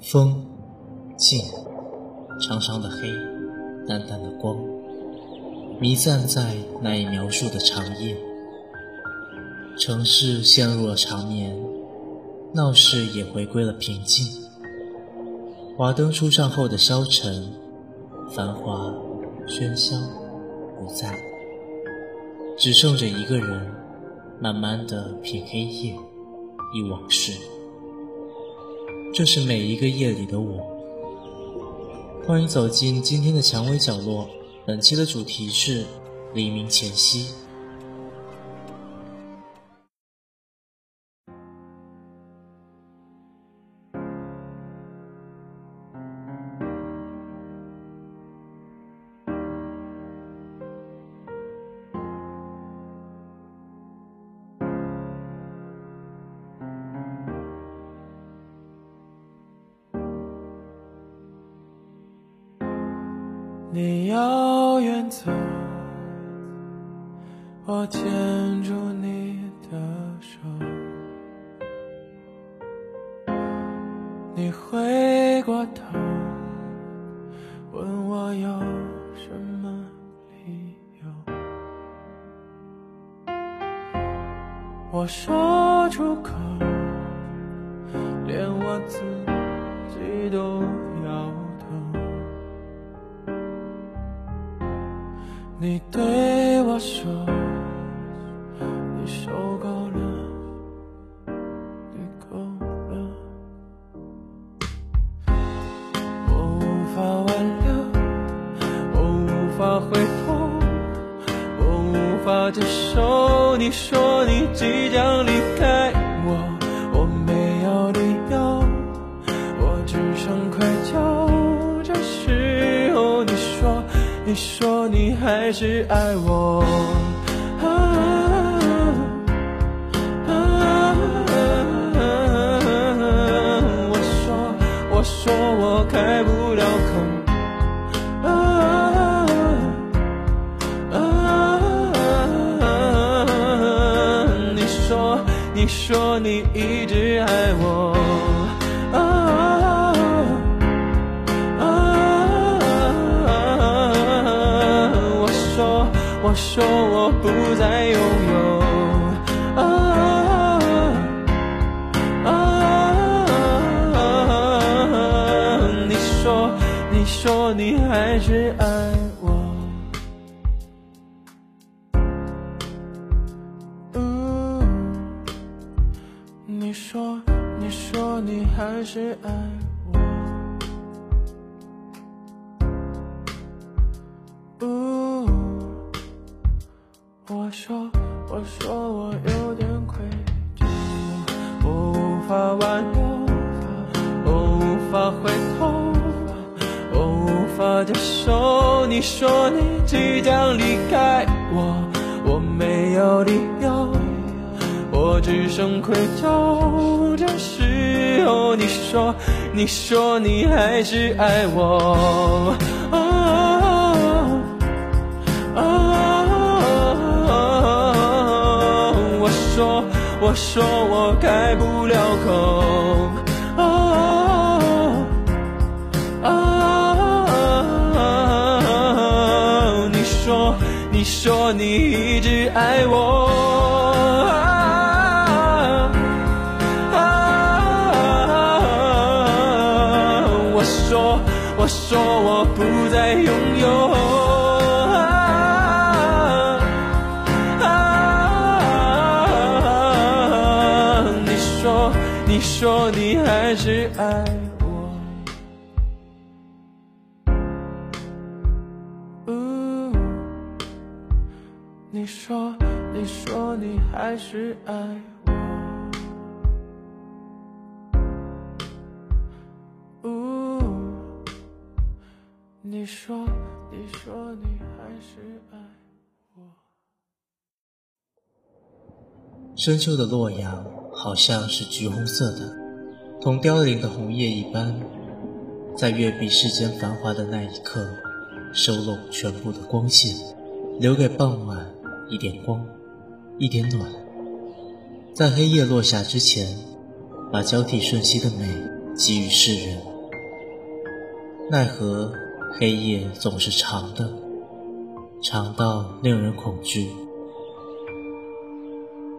风，静，长长的黑，淡淡的光，弥散在难以描述的长夜。城市陷入了长眠，闹市也回归了平静。华灯初上后的消沉，繁华喧嚣不在，只剩着一个人，慢慢的品黑夜，忆往事。这是每一个夜里的我。欢迎走进今天的蔷薇角落，本期的主题是黎明前夕。你要远走，我牵住你的手。你回过头，问我有什么理由。我说出口，连我自己都你对我说，还是爱我。啊啊我说，我说我开不了口。啊啊你说，你说你一直爱我。说我不再拥有。啊啊你说，你说你还是爱我。你说，你说你还是爱你说你还是爱我。啊我说，我说我开不了口。啊你说，你说你一直爱。我说，我不再拥有。你说，你说你还是爱我。呜你说，你说你还是爱我。说，你说你还是爱我。深秋的洛阳好像是橘红色的，同凋零的红叶一般，在月比世间繁华的那一刻，收拢全部的光线，留给傍晚一点光，一点暖。在黑夜落下之前，把交替瞬息的美给予世人。奈何黑夜总是长的，长到令人恐惧。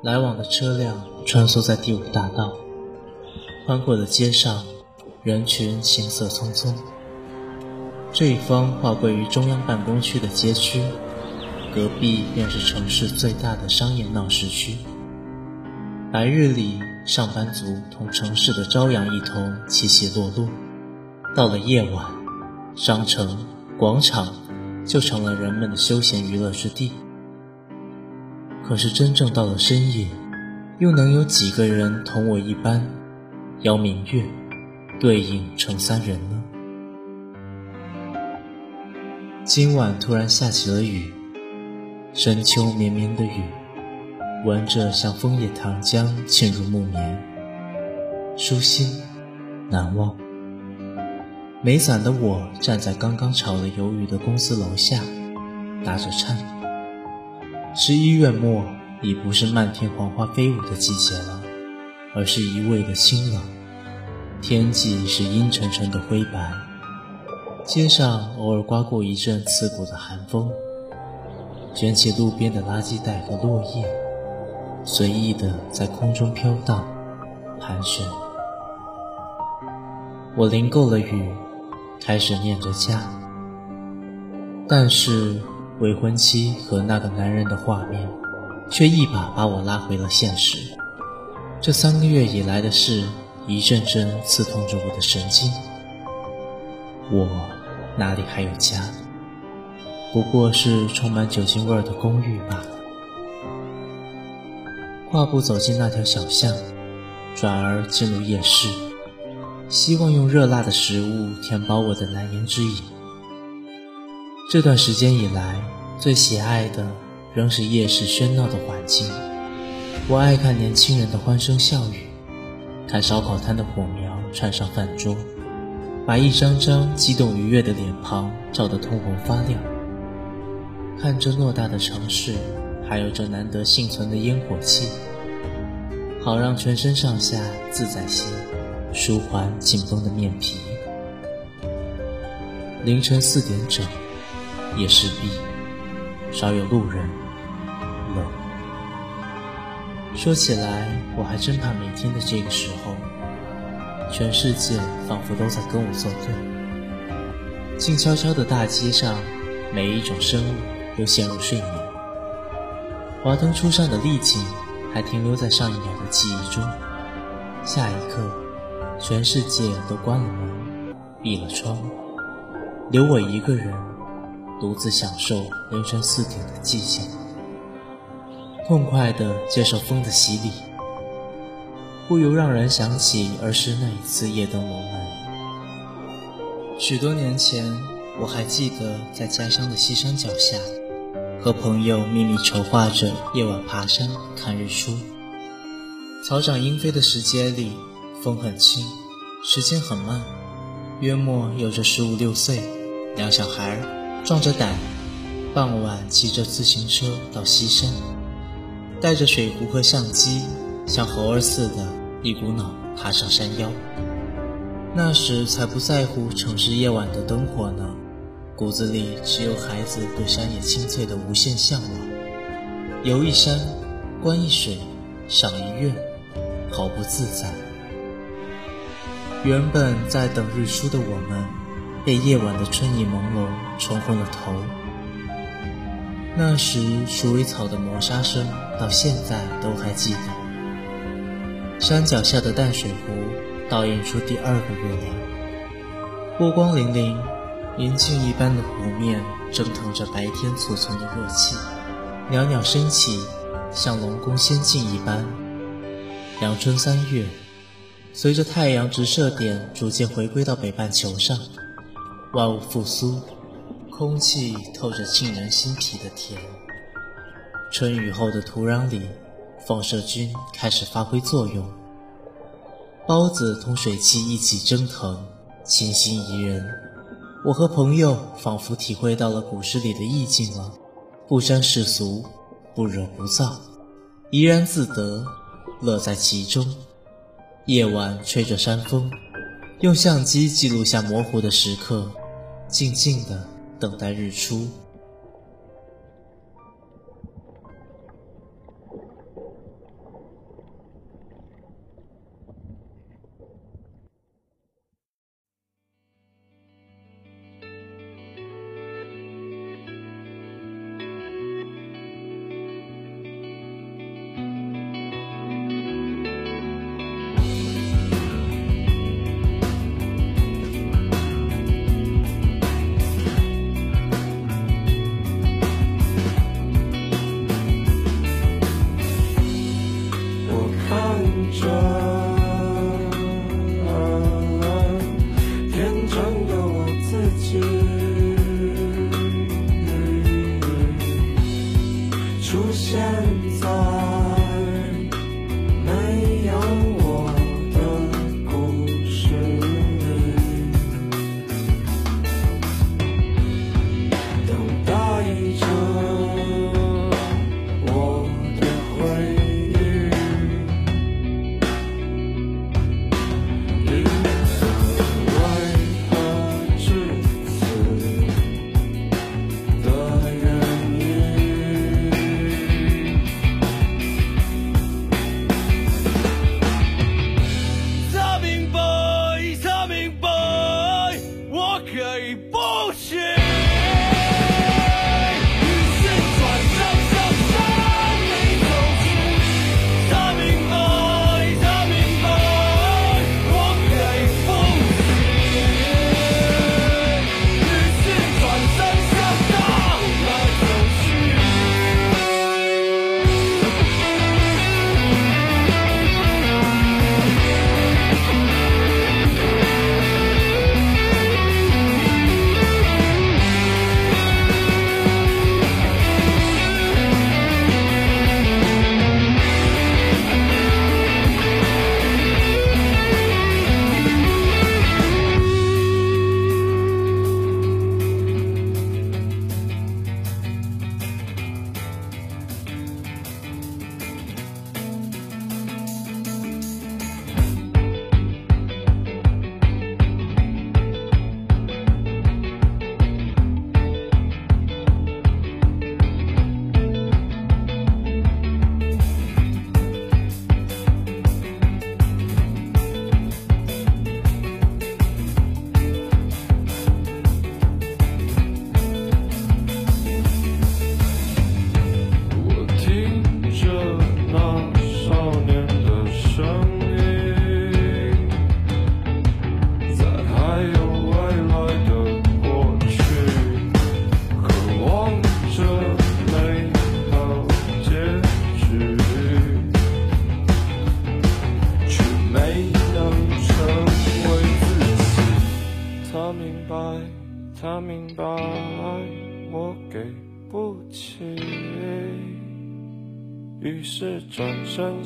来往的车辆穿梭在第五大道，宽阔的街上，人群行色匆匆。这一方划归于中央办公区的街区，隔壁便是城市最大的商业闹市区。白日里，上班族同城市的朝阳一同起起落落；到了夜晚，商城、广场就成了人们的休闲娱乐之地。可是真正到了深夜，又能有几个人同我一般，邀明月，对影成三人呢？今晚突然下起了雨，深秋绵绵的雨，闻着像枫叶糖浆沁入木棉，舒心难忘。没伞的我站在刚刚炒了鱿鱼的公司楼下，打着颤。十一月末已不是漫天黄花飞舞的季节了，而是一味的清冷。天际是阴沉沉的灰白，街上偶尔刮过一阵刺骨的寒风，卷起路边的垃圾袋和落叶，随意的在空中飘荡、盘旋。我淋够了雨，开始念着家，但是。未婚妻和那个男人的画面，却一把把我拉回了现实。这三个月以来的事，一阵阵刺痛着我的神经。我哪里还有家？不过是充满酒精味的公寓罢了。跨步走进那条小巷，转而进入夜市，希望用热辣的食物填饱我的难言之隐。这段时间以来，最喜爱的仍是夜市喧闹的环境。我爱看年轻人的欢声笑语，看烧烤摊的火苗串上饭桌，把一张张激动愉悦的脸庞照得通红发亮。看这偌大的城市，还有这难得幸存的烟火气，好让全身上下自在些，舒缓紧绷的面皮。凌晨四点整。夜市闭，少有路人，冷。说起来，我还真怕每天的这个时候，全世界仿佛都在跟我作对。静悄悄的大街上，每一种生物都陷入睡眠。华灯初上的丽景还停留在上一秒的记忆中，下一刻，全世界都关了门，闭了窗，留我一个人。独自享受凌晨四点的寂静，痛快地接受风的洗礼，不由让人想起儿时那一次夜灯笼门。许多年前，我还记得在家乡的西山脚下，和朋友秘密筹划着夜晚爬山看日出。草长莺飞的时节里，风很轻，时间很慢，约莫有着十五六岁，两小孩。壮着胆，傍晚骑着自行车到西山，带着水壶和相机，像猴儿似的，一股脑爬上山腰。那时才不在乎城市夜晚的灯火呢，骨子里只有孩子对山野青翠的无限向往。游一山，观一水，赏一月，毫不自在。原本在等日出的我们。被夜晚的春意朦胧冲昏了头。那时鼠尾草的磨砂声，到现在都还记得。山脚下的淡水湖倒映出第二个月亮，波光粼粼，银镜一般的湖面蒸腾着白天储存的热气，袅袅升起，像龙宫仙境一般。阳春三月，随着太阳直射点逐渐回归到北半球上。万物复苏，空气透着沁人心脾的甜。春雨后的土壤里，放射菌开始发挥作用。孢子同水汽一起蒸腾，清新宜人。我和朋友仿佛体会到了古诗里的意境了：不沾世俗，不惹不躁，怡然自得，乐在其中。夜晚吹着山风，用相机记录下模糊的时刻，静静的等待日出。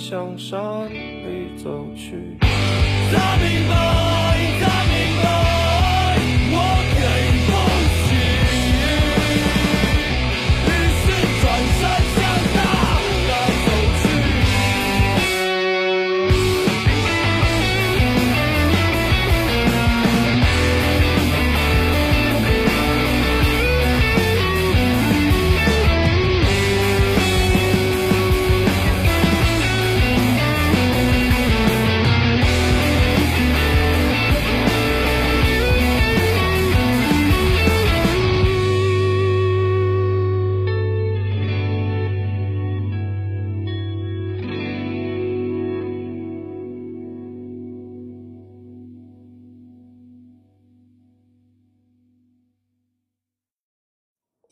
向山里走去。他明白，他明白，我给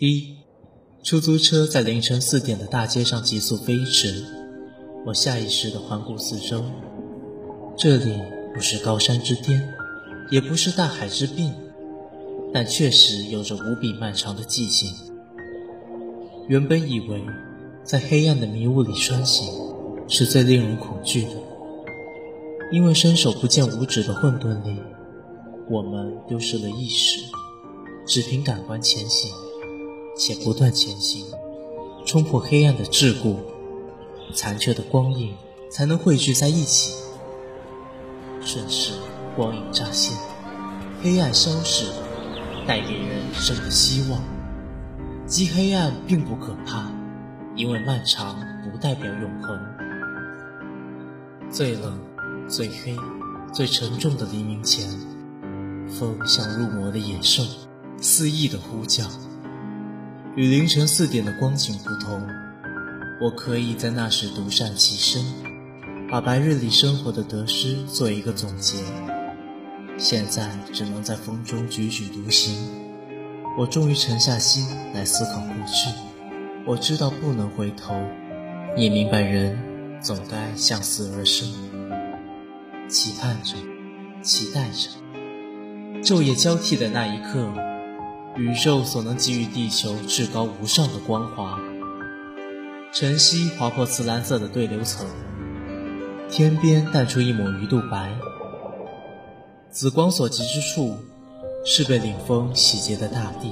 一，出租车在凌晨四点的大街上急速飞驰，我下意识地环顾四周，这里不是高山之巅，也不是大海之滨，但确实有着无比漫长的寂静。原本以为在黑暗的迷雾里穿行是最令人恐惧的，因为伸手不见五指的混沌里，我们丢失了意识，只凭感官前行。且不断前行，冲破黑暗的桎梏，残缺的光影才能汇聚在一起。瞬时，光影乍现，黑暗消逝，带给人生的希望。即黑暗并不可怕，因为漫长不代表永恒。最冷、最黑、最沉重的黎明前，风像入魔的野兽，肆意的呼叫。与凌晨四点的光景不同，我可以在那时独善其身，把白日里生活的得失做一个总结。现在只能在风中踽踽独行。我终于沉下心来思考过去。我知道不能回头，也明白人总该向死而生。期盼着，期待着，昼夜交替的那一刻。宇宙所能给予地球至高无上的光华，晨曦划破瓷蓝色的对流层，天边淡出一抹鱼肚白。紫光所及之处，是被凛风洗劫的大地。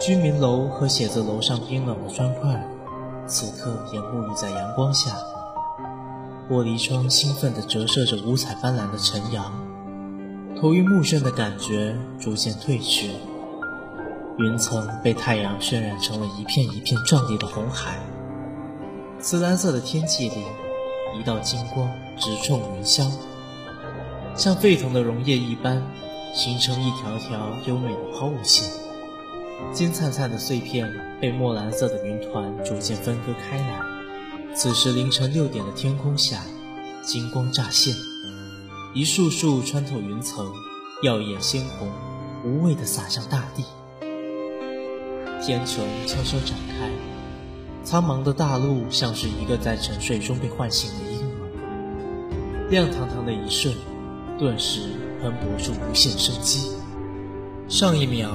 居民楼和写字楼上冰冷的砖块，此刻也沐浴在阳光下。玻璃窗兴奋地折射着五彩斑斓的晨阳，头晕目眩的感觉逐渐褪去。云层被太阳渲染成了一片一片壮丽的红海，紫蓝色的天际里，一道金光直冲云霄，像沸腾的溶液一般，形成一条条优美的抛物线。金灿灿的碎片被墨蓝色的云团逐渐分割开来。此时凌晨六点的天空下，金光乍现，一束束穿透云层，耀眼鲜红，无畏地洒向大地。天穹悄悄展开，苍茫的大陆像是一个在沉睡中被唤醒的婴儿。亮堂堂的一瞬，顿时喷薄出无限生机。上一秒，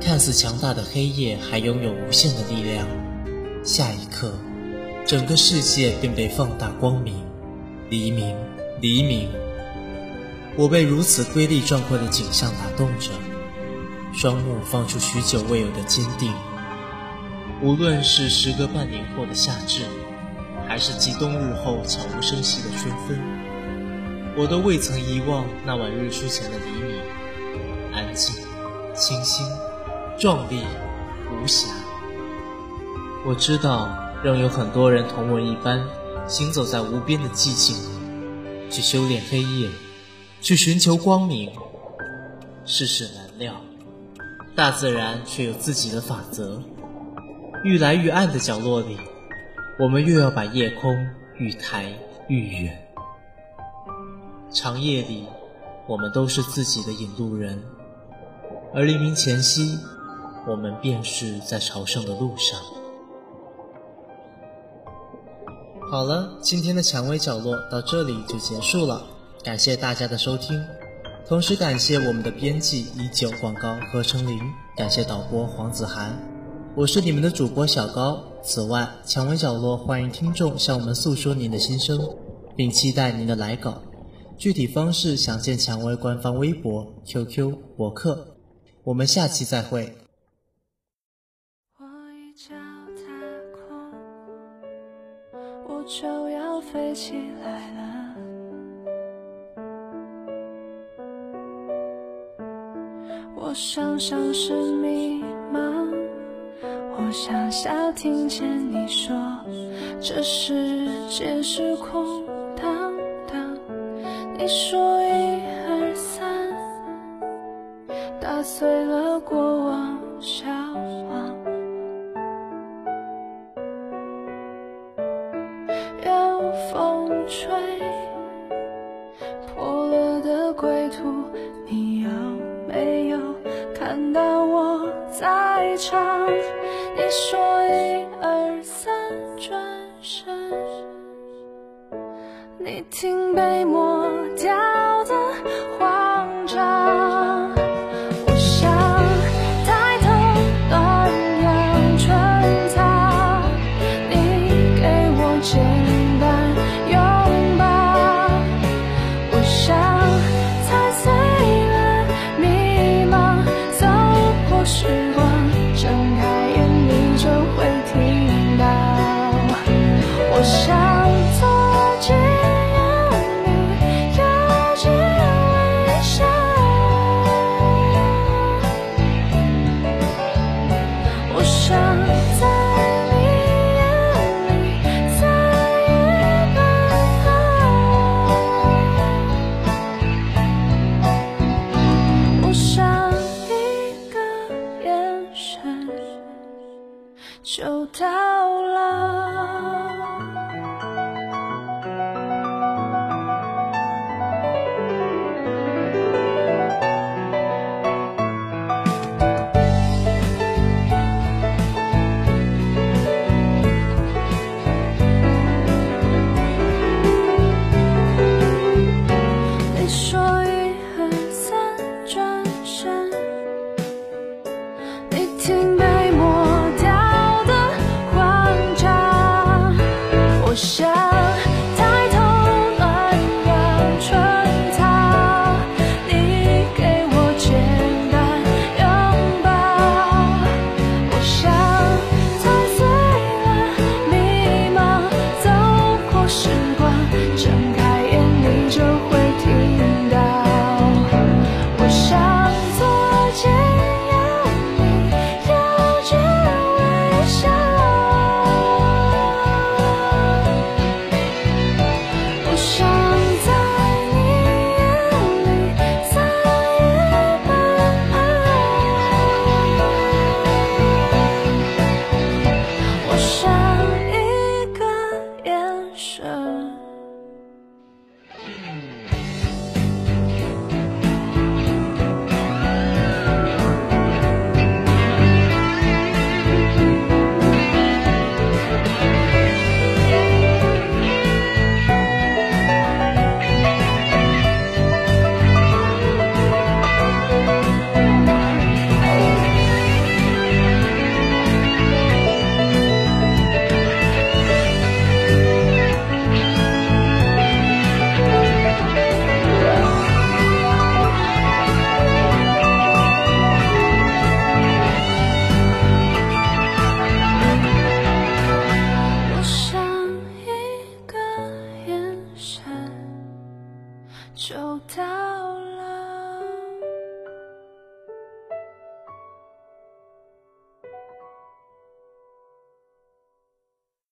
看似强大的黑夜还拥有无限的力量，下一刻，整个世界便被放大光明。黎明，黎明！我被如此瑰丽壮阔的景象打动着，双目放出许久未有的坚定。无论是时隔半年后的夏至，还是继冬日后悄无声息的春分，我都未曾遗忘那晚日出前的黎明，安静、清新、壮丽、无暇。我知道，仍有很多人同我一般，行走在无边的寂静里，去修炼黑夜，去寻求光明。世事难料，大自然却有自己的法则。愈来愈暗的角落里，我们越要把夜空愈抬愈远。长夜里，我们都是自己的引路人，而黎明前夕，我们便是在朝圣的路上。好了，今天的蔷薇角落到这里就结束了，感谢大家的收听，同时感谢我们的编辑依旧广告何成林，感谢导播黄子涵。我是你们的主播小高。此外，蔷薇角落欢迎听众向我们诉说您的心声，并期待您的来稿。具体方式详见蔷薇官方微博、QQ、博客。我们下期再会。我一脚踏空，我就要飞起来了。我想象是迷茫。我想笑，听见你说这世界是空荡荡。你说一二三，打碎了过往笑话。有风吹说一二三，转身，你听被抹掉的慌张。我想抬头暖阳春草，你给我简单拥抱。我想踩碎了迷茫，走过时